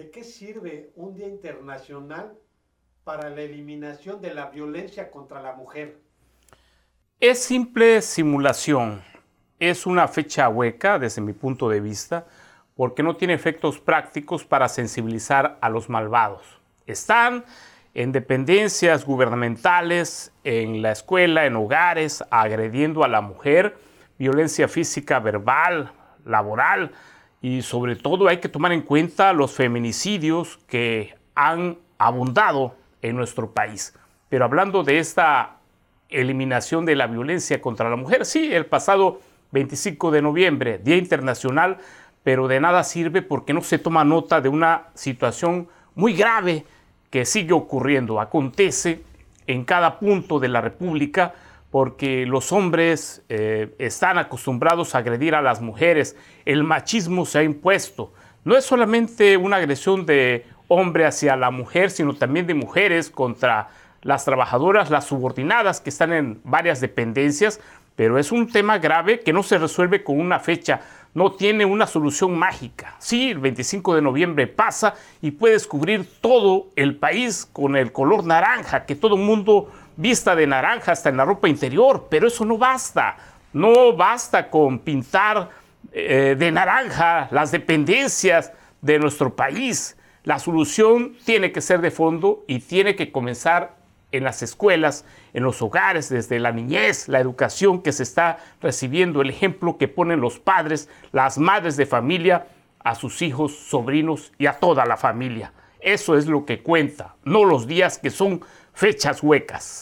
¿De qué sirve un Día Internacional para la eliminación de la violencia contra la mujer? Es simple simulación. Es una fecha hueca desde mi punto de vista porque no tiene efectos prácticos para sensibilizar a los malvados. Están en dependencias gubernamentales, en la escuela, en hogares, agrediendo a la mujer, violencia física, verbal, laboral y sobre todo hay que tomar en cuenta los feminicidios que han abundado en nuestro país. Pero hablando de esta eliminación de la violencia contra la mujer, sí, el pasado 25 de noviembre, Día Internacional, pero de nada sirve porque no se toma nota de una situación muy grave que sigue ocurriendo, acontece en cada punto de la República porque los hombres eh, están acostumbrados a agredir a las mujeres, el machismo se ha impuesto. No es solamente una agresión de hombre hacia la mujer, sino también de mujeres contra las trabajadoras, las subordinadas que están en varias dependencias, pero es un tema grave que no se resuelve con una fecha, no tiene una solución mágica. Sí, el 25 de noviembre pasa y puedes cubrir todo el país con el color naranja, que todo el mundo vista de naranja hasta en la ropa interior, pero eso no basta. No basta con pintar eh, de naranja las dependencias de nuestro país. La solución tiene que ser de fondo y tiene que comenzar en las escuelas, en los hogares, desde la niñez, la educación que se está recibiendo, el ejemplo que ponen los padres, las madres de familia a sus hijos, sobrinos y a toda la familia. Eso es lo que cuenta, no los días que son fechas huecas.